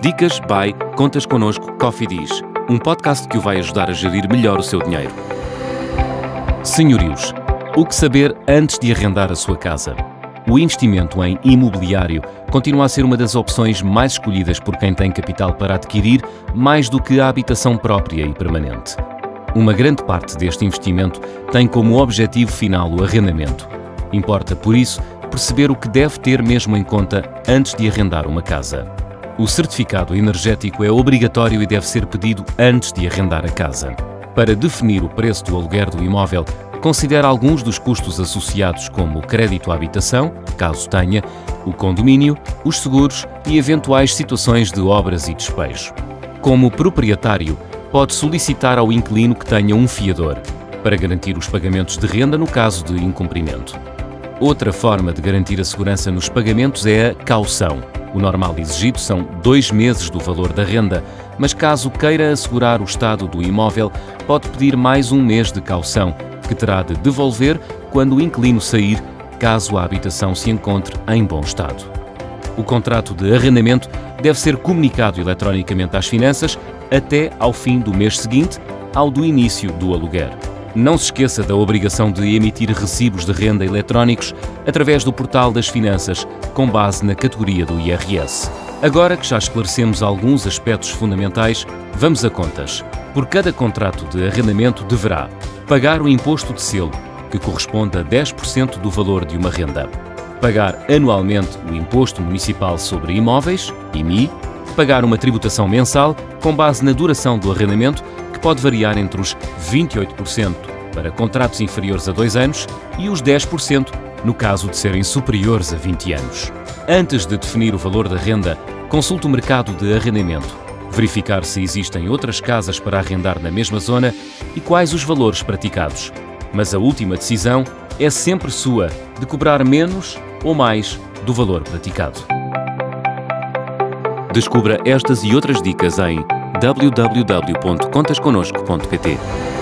Dicas by Contas Connosco Coffee Diz, um podcast que o vai ajudar a gerir melhor o seu dinheiro. Senhorios, o que saber antes de arrendar a sua casa? O investimento em imobiliário continua a ser uma das opções mais escolhidas por quem tem capital para adquirir, mais do que a habitação própria e permanente. Uma grande parte deste investimento tem como objetivo final o arrendamento. Importa, por isso, perceber o que deve ter mesmo em conta antes de arrendar uma casa. O certificado energético é obrigatório e deve ser pedido antes de arrendar a casa. Para definir o preço do aluguer do imóvel, considere alguns dos custos associados, como o crédito à habitação, caso tenha, o condomínio, os seguros e eventuais situações de obras e despejo. Como proprietário, pode solicitar ao inquilino que tenha um fiador, para garantir os pagamentos de renda no caso de incumprimento. Outra forma de garantir a segurança nos pagamentos é a caução. O normal exigido são dois meses do valor da renda, mas caso queira assegurar o estado do imóvel, pode pedir mais um mês de caução, que terá de devolver quando o inquilino sair, caso a habitação se encontre em bom estado. O contrato de arrendamento deve ser comunicado eletronicamente às finanças até ao fim do mês seguinte ao do início do aluguer. Não se esqueça da obrigação de emitir recibos de renda eletrónicos através do portal das finanças, com base na categoria do IRS. Agora que já esclarecemos alguns aspectos fundamentais, vamos a contas. Por cada contrato de arrendamento deverá pagar o imposto de selo, que corresponde a 10% do valor de uma renda, pagar anualmente o Imposto Municipal sobre Imóveis, IMI, pagar uma tributação mensal com base na duração do arrendamento que pode variar entre os 28% para contratos inferiores a 2 anos e os 10% no caso de serem superiores a 20 anos. Antes de definir o valor da renda, consulte o mercado de arrendamento, verificar se existem outras casas para arrendar na mesma zona e quais os valores praticados. Mas a última decisão é sempre sua de cobrar menos ou mais do valor praticado. Descubra estas e outras dicas em www.contasconosco.pt.